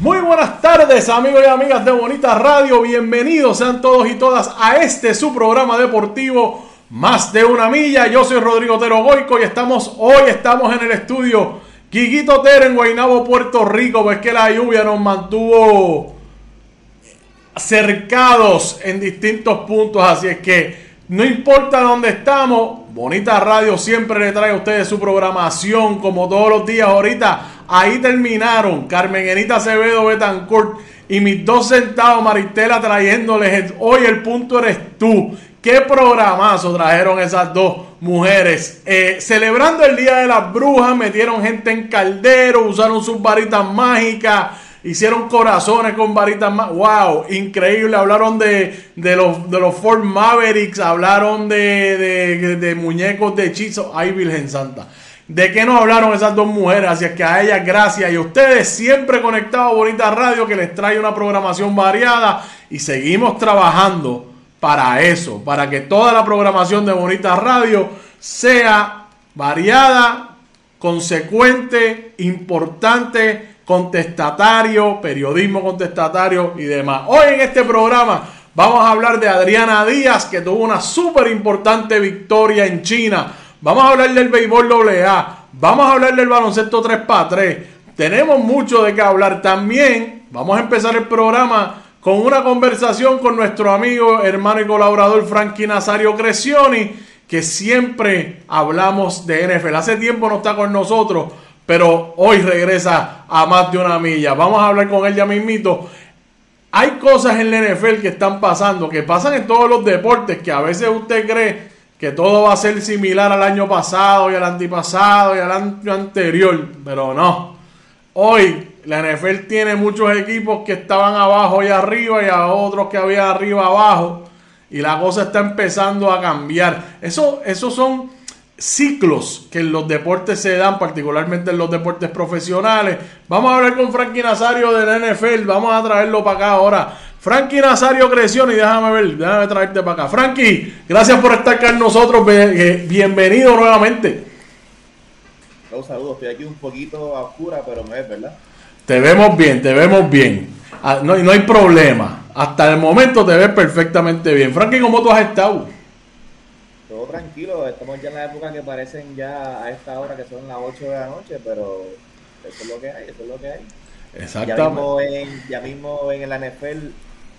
Muy buenas tardes amigos y amigas de Bonita Radio, bienvenidos sean todos y todas a este su programa deportivo Más de una milla. Yo soy Rodrigo Tero Goico y estamos hoy estamos en el estudio Quiquito Tero en Guaynabo, Puerto Rico, pues que la lluvia nos mantuvo cercados en distintos puntos, así es que no importa dónde estamos, Bonita Radio siempre le trae a ustedes su programación como todos los días. Ahorita ahí terminaron Carmen Enita Acevedo Betancourt y mis dos centavos Maristela trayéndoles hoy el punto eres tú. Qué programazo trajeron esas dos mujeres. Eh, celebrando el Día de las Brujas, metieron gente en caldero, usaron sus varitas mágicas Hicieron corazones con varitas más. ¡Wow! Increíble. Hablaron de, de, los, de los Ford Mavericks. Hablaron de, de, de muñecos de hechizo. ¡Ay, Virgen Santa! ¿De qué nos hablaron esas dos mujeres? Así es que a ellas gracias. Y a ustedes siempre conectados a Bonita Radio que les trae una programación variada. Y seguimos trabajando para eso. Para que toda la programación de Bonita Radio sea variada, consecuente, importante contestatario, periodismo contestatario y demás. Hoy en este programa vamos a hablar de Adriana Díaz, que tuvo una súper importante victoria en China. Vamos a hablar del béisbol AA. Vamos a hablar del baloncesto 3x3. Tenemos mucho de qué hablar también. Vamos a empezar el programa con una conversación con nuestro amigo, hermano y colaborador Frankie Nazario Crescioni, que siempre hablamos de NFL. Hace tiempo no está con nosotros, pero hoy regresa a más de una milla. Vamos a hablar con él ya mismito. Hay cosas en la NFL que están pasando, que pasan en todos los deportes, que a veces usted cree que todo va a ser similar al año pasado y al antipasado y al año anterior, pero no. Hoy la NFL tiene muchos equipos que estaban abajo y arriba y a otros que había arriba abajo y la cosa está empezando a cambiar. Eso, esos son ciclos que en los deportes se dan, particularmente en los deportes profesionales. Vamos a hablar con Frankie Nazario de la NFL, vamos a traerlo para acá ahora. Frankie Nazario creció y déjame ver, déjame traerte para acá. Frankie, gracias por estar con nosotros, eh, bienvenido nuevamente. Un saludo, estoy aquí un poquito oscura, pero me ves, ¿verdad? Te vemos bien, te vemos bien. Ah, no, no hay problema. Hasta el momento te ves perfectamente bien. Frankie, ¿cómo tú has estado? todo tranquilo, estamos ya en la época que parecen ya a esta hora que son las 8 de la noche, pero eso es lo que hay, eso es lo que hay. Exactamente. Ya mismo en, ya mismo en el NFL,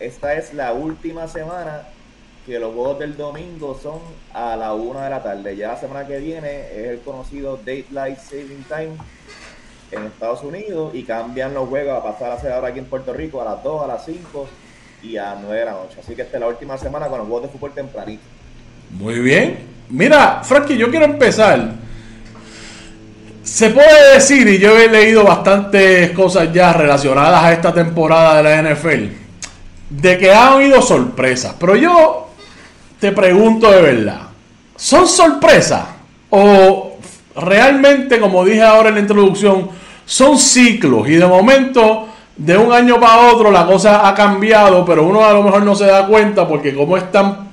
esta es la última semana que los juegos del domingo son a la 1 de la tarde. Ya la semana que viene es el conocido Daylight Saving Time en Estados Unidos y cambian los juegos a pasar a ser ahora aquí en Puerto Rico a las 2, a las 5 y a 9 de la noche. Así que esta es la última semana con los juegos de fútbol tempranito. Muy bien. Mira, Frankie, yo quiero empezar. Se puede decir, y yo he leído bastantes cosas ya relacionadas a esta temporada de la NFL, de que ha habido sorpresas. Pero yo te pregunto de verdad, ¿son sorpresas? ¿O realmente, como dije ahora en la introducción, son ciclos? Y de momento, de un año para otro, la cosa ha cambiado, pero uno a lo mejor no se da cuenta porque como es tan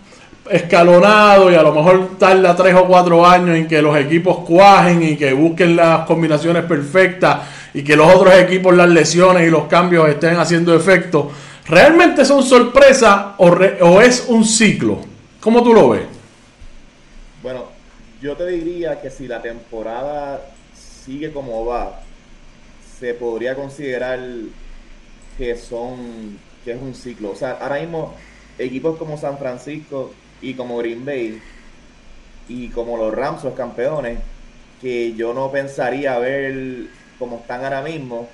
escalonado y a lo mejor tarda tres o cuatro años en que los equipos cuajen y que busquen las combinaciones perfectas y que los otros equipos las lesiones y los cambios estén haciendo efecto. ¿Realmente son sorpresas o, o es un ciclo? ¿Cómo tú lo ves? Bueno, yo te diría que si la temporada sigue como va, se podría considerar que son que es un ciclo. O sea, ahora mismo equipos como San Francisco y como Green Bay y como los Rams, los campeones, que yo no pensaría ver como están ahora mismo.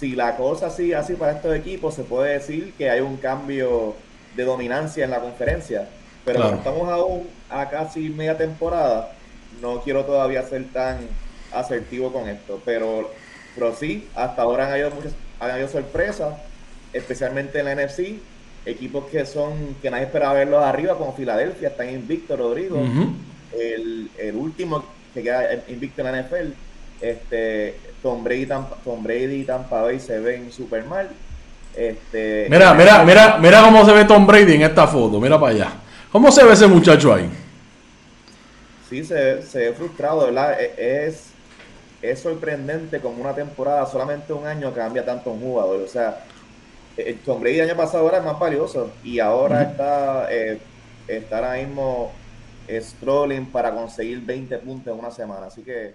Si la cosa sigue así para estos equipos, se puede decir que hay un cambio de dominancia en la conferencia. Pero como estamos aún a casi media temporada, no quiero todavía ser tan asertivo con esto. Pero, pero sí, hasta ahora han habido muchas han habido sorpresas, especialmente en la NFC. Equipos que son que nadie esperaba verlos arriba, como Filadelfia, están invicto, Rodrigo. el, el, último que queda invicto en la NFL, este, Tom Brady, Tampa, Tom Brady y Tampa Bay se ven super mal. Este, mira, mira, mira, mira cómo se ve Tom Brady en esta foto, mira para allá. ¿Cómo se ve ese muchacho ahí? Sí, se, se ve frustrado, ¿verdad? E, es, es sorprendente como una temporada, solamente un año cambia tanto un jugador. O sea, el Tom Brady el año pasado era más valioso y ahora está, eh, está ahora mismo strolling para conseguir 20 puntos en una semana. Así que